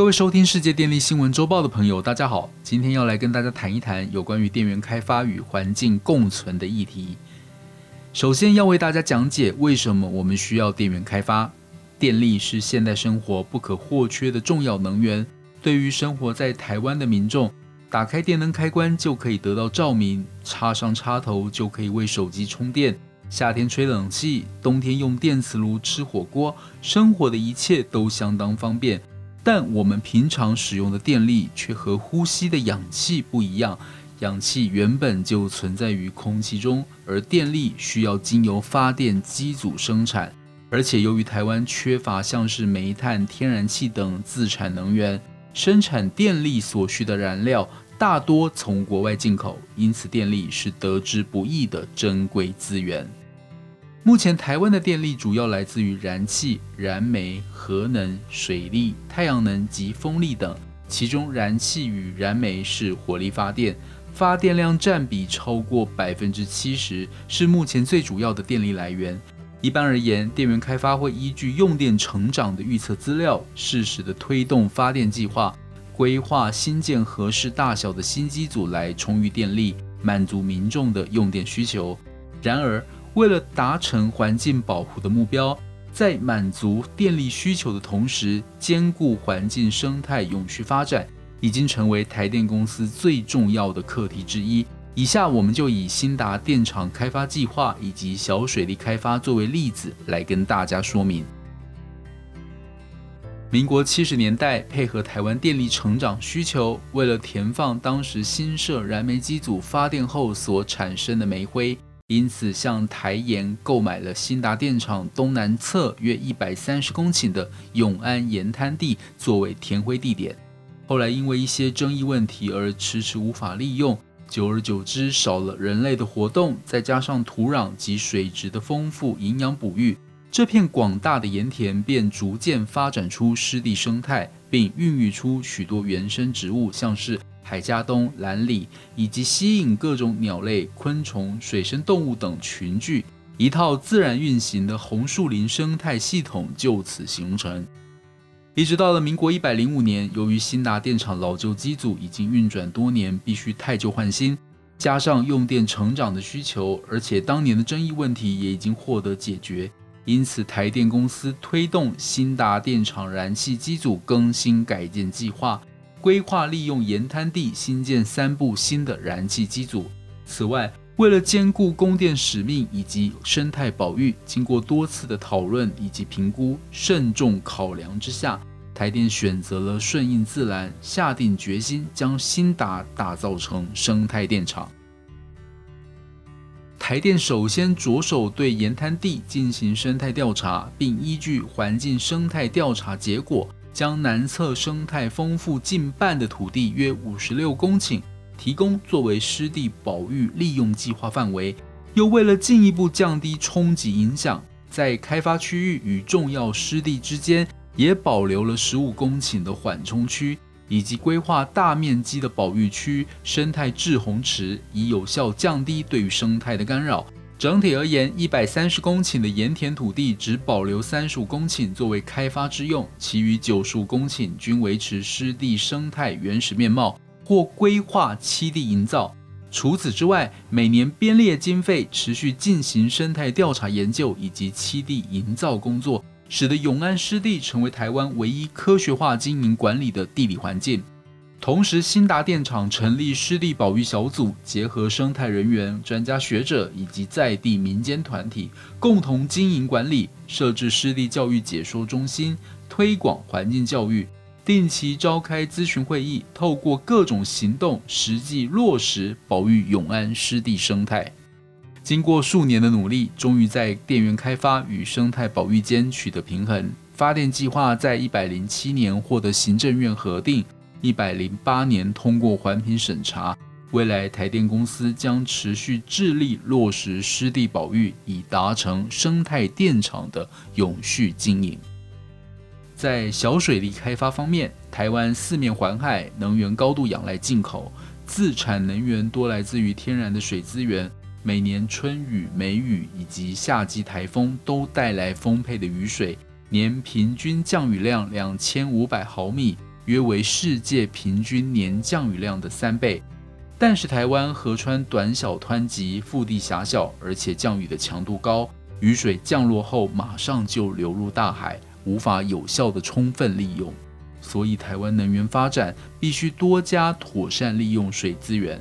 各位收听世界电力新闻周报的朋友，大家好，今天要来跟大家谈一谈有关于电源开发与环境共存的议题。首先要为大家讲解为什么我们需要电源开发。电力是现代生活不可或缺的重要能源，对于生活在台湾的民众，打开电灯开关就可以得到照明，插上插头就可以为手机充电。夏天吹冷气，冬天用电磁炉吃火锅，生活的一切都相当方便。但我们平常使用的电力却和呼吸的氧气不一样。氧气原本就存在于空气中，而电力需要经由发电机组生产。而且由于台湾缺乏像是煤炭、天然气等自产能源，生产电力所需的燃料大多从国外进口，因此电力是得之不易的珍贵资源。目前台湾的电力主要来自于燃气、燃煤、核能、水力、太阳能及风力等。其中，燃气与燃煤是火力发电，发电量占比超过百分之七十，是目前最主要的电力来源。一般而言，电源开发会依据用电成长的预测资料，适时的推动发电计划，规划新建合适大小的新机组来充裕电力，满足民众的用电需求。然而，为了达成环境保护的目标，在满足电力需求的同时，兼顾环境生态永续发展，已经成为台电公司最重要的课题之一。以下我们就以新达电厂开发计划以及小水利开发作为例子，来跟大家说明。民国七十年代，配合台湾电力成长需求，为了填放当时新设燃煤机组发电后所产生的煤灰。因此，向台盐购买了新达电厂东南侧约一百三十公顷的永安盐滩地作为填灰地点。后来因为一些争议问题而迟迟无法利用，久而久之少了人类的活动，再加上土壤及水质的丰富营养哺育，这片广大的盐田便逐渐发展出湿地生态，并孕育出许多原生植物，像是。海家东、蓝里，以及吸引各种鸟类、昆虫、水生动物等群聚，一套自然运行的红树林生态系统就此形成。一直到了民国一百零五年，由于新达电厂老旧机组已经运转多年，必须太旧换新，加上用电成长的需求，而且当年的争议问题也已经获得解决，因此台电公司推动新达电厂燃气机组更新改建计划。规划利用盐滩地新建三部新的燃气机组。此外，为了兼顾供电使命以及生态保育，经过多次的讨论以及评估，慎重考量之下，台电选择了顺应自然，下定决心将新达打造成生态电厂。台电首先着手对盐滩地进行生态调查，并依据环境生态调查结果。将南侧生态丰富近半的土地约五十六公顷提供作为湿地保育利用计划范围，又为了进一步降低冲击影响，在开发区域与重要湿地之间也保留了十五公顷的缓冲区，以及规划大面积的保育区生态滞洪池，以有效降低对于生态的干扰。整体而言，一百三十公顷的盐田土地只保留三十五公顷作为开发之用，其余九十五公顷均维持湿地生态原始面貌或规划栖地营造。除此之外，每年编列经费，持续进行生态调查研究以及栖地营造工作，使得永安湿地成为台湾唯一科学化经营管理的地理环境。同时，新达电厂成立湿地保育小组，结合生态人员、专家学者以及在地民间团体，共同经营管理，设置湿地教育解说中心，推广环境教育，定期召开咨询会议，透过各种行动，实际落实保育永安湿地生态。经过数年的努力，终于在电源开发与生态保育间取得平衡。发电计划在一百零七年获得行政院核定。一百零八年通过环评审查，未来台电公司将持续致力落实湿地保育，以达成生态电厂的永续经营。在小水利开发方面，台湾四面环海，能源高度仰赖进口，自产能源多来自于天然的水资源。每年春雨、梅雨以及夏季台风都带来丰沛的雨水，年平均降雨量两千五百毫米。约为世界平均年降雨量的三倍。但是台湾河川短小湍急，腹地狭小，而且降雨的强度高，雨水降落后马上就流入大海，无法有效的充分利用。所以台湾能源发展必须多加妥善利用水资源。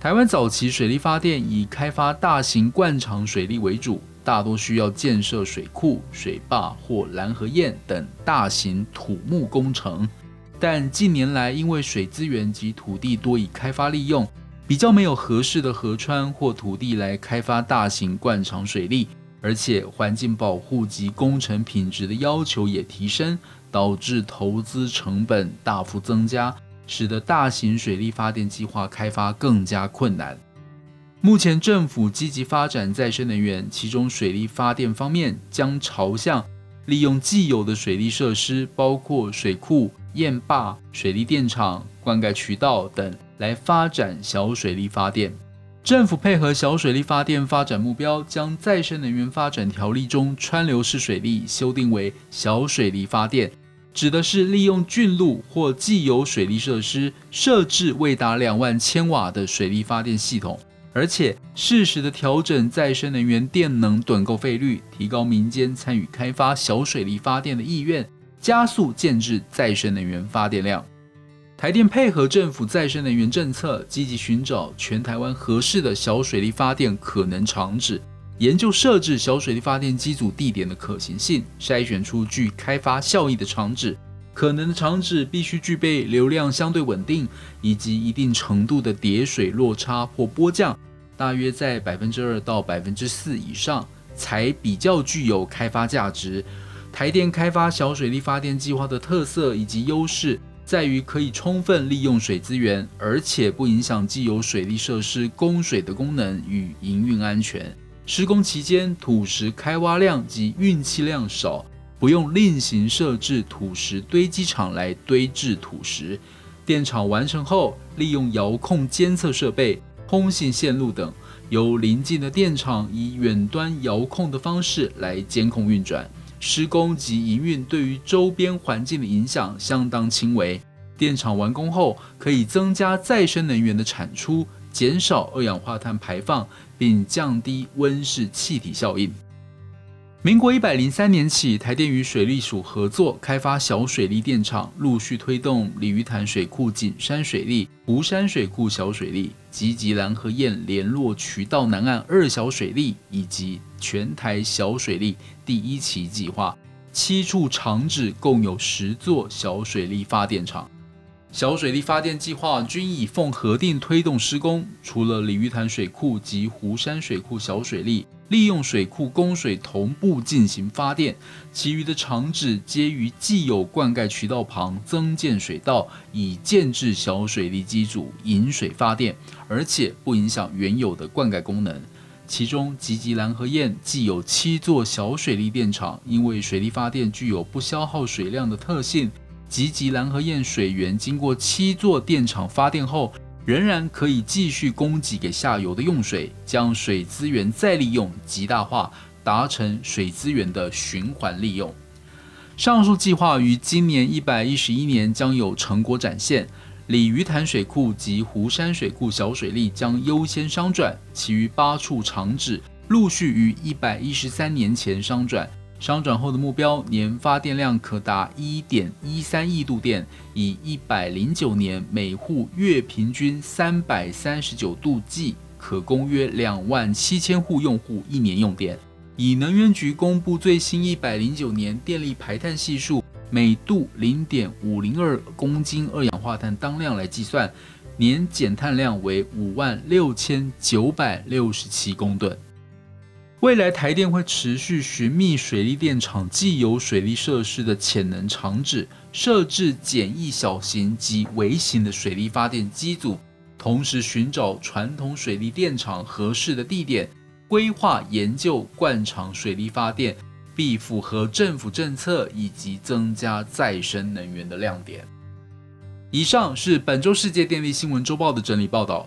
台湾早期水力发电以开发大型灌场水利为主，大多需要建设水库、水坝或拦河堰等大型土木工程。但近年来，因为水资源及土地多已开发利用，比较没有合适的河川或土地来开发大型灌场水利，而且环境保护及工程品质的要求也提升，导致投资成本大幅增加，使得大型水利发电计划开发更加困难。目前政府积极发展再生能源，其中水利发电方面将朝向利用既有的水利设施，包括水库。堰坝、水利电厂、灌溉渠道等来发展小水力发电。政府配合小水力发电发展目标，将再生能源发展条例中川流式水利修订为小水力发电，指的是利用郡路或既有水利设施设置未达两万千瓦的水力发电系统，而且适时的调整再生能源电能趸购费率，提高民间参与开发小水力发电的意愿。加速建制再生能源发电量，台电配合政府再生能源政策，积极寻找全台湾合适的小水力发电可能场址，研究设置小水力发电机组地点的可行性，筛选出具开发效益的场址。可能的场址必须具备流量相对稳定，以及一定程度的叠水落差或波降，大约在百分之二到百分之四以上，才比较具有开发价值。台电开发小水力发电计划的特色以及优势，在于可以充分利用水资源，而且不影响既有水利设施供水的功能与营运安全。施工期间土石开挖量及运气量少，不用另行设置土石堆积场来堆置土石。电厂完成后，利用遥控监测设备、通信线路等，由邻近的电厂以远端遥控的方式来监控运转。施工及营运对于周边环境的影响相当轻微。电厂完工后，可以增加再生能源的产出，减少二氧化碳排放，并降低温室气体效应。民国一百零三年起，台电与水利署合作开发小水利电厂，陆续推动鲤鱼潭水库景山水利、湖山水库小水利、吉吉兰河堰联络渠道南岸二小水利以及全台小水利第一期计划。七处厂址共有十座小水利发电厂。小水利发电计划均已奉核定推动施工，除了鲤鱼潭水库及湖山水库小水利利用水库供水同步进行发电，其余的厂址皆于既有灌溉渠道旁增建水道，以建制小水利机组引水发电，而且不影响原有的灌溉功能。其中吉吉兰河堰既有七座小水利电厂，因为水利发电具有不消耗水量的特性。吉吉兰河堰水源经过七座电厂发电后，仍然可以继续供给给下游的用水，将水资源再利用极大化，达成水资源的循环利用。上述计划于今年一百一十一年将有成果展现。鲤鱼潭水库及湖山水库小水利将优先商转，其余八处厂址陆续于一百一十三年前商转。商转后的目标年发电量可达一点一三亿度电，以一百零九年每户月平均三百三十九度计，可供约两万七千户用户一年用电。以能源局公布最新一百零九年电力排碳系数每度零点五零二公斤二氧化碳当量来计算，年减碳量为五万六千九百六十七公吨。未来台电会持续寻觅水利电厂既有水利设施的潜能场址，设置简易小型及微型的水利发电机组，同时寻找传统水利电厂合适的地点，规划研究灌场水利发电，必符合政府政策以及增加再生能源的亮点。以上是本周世界电力新闻周报的整理报道。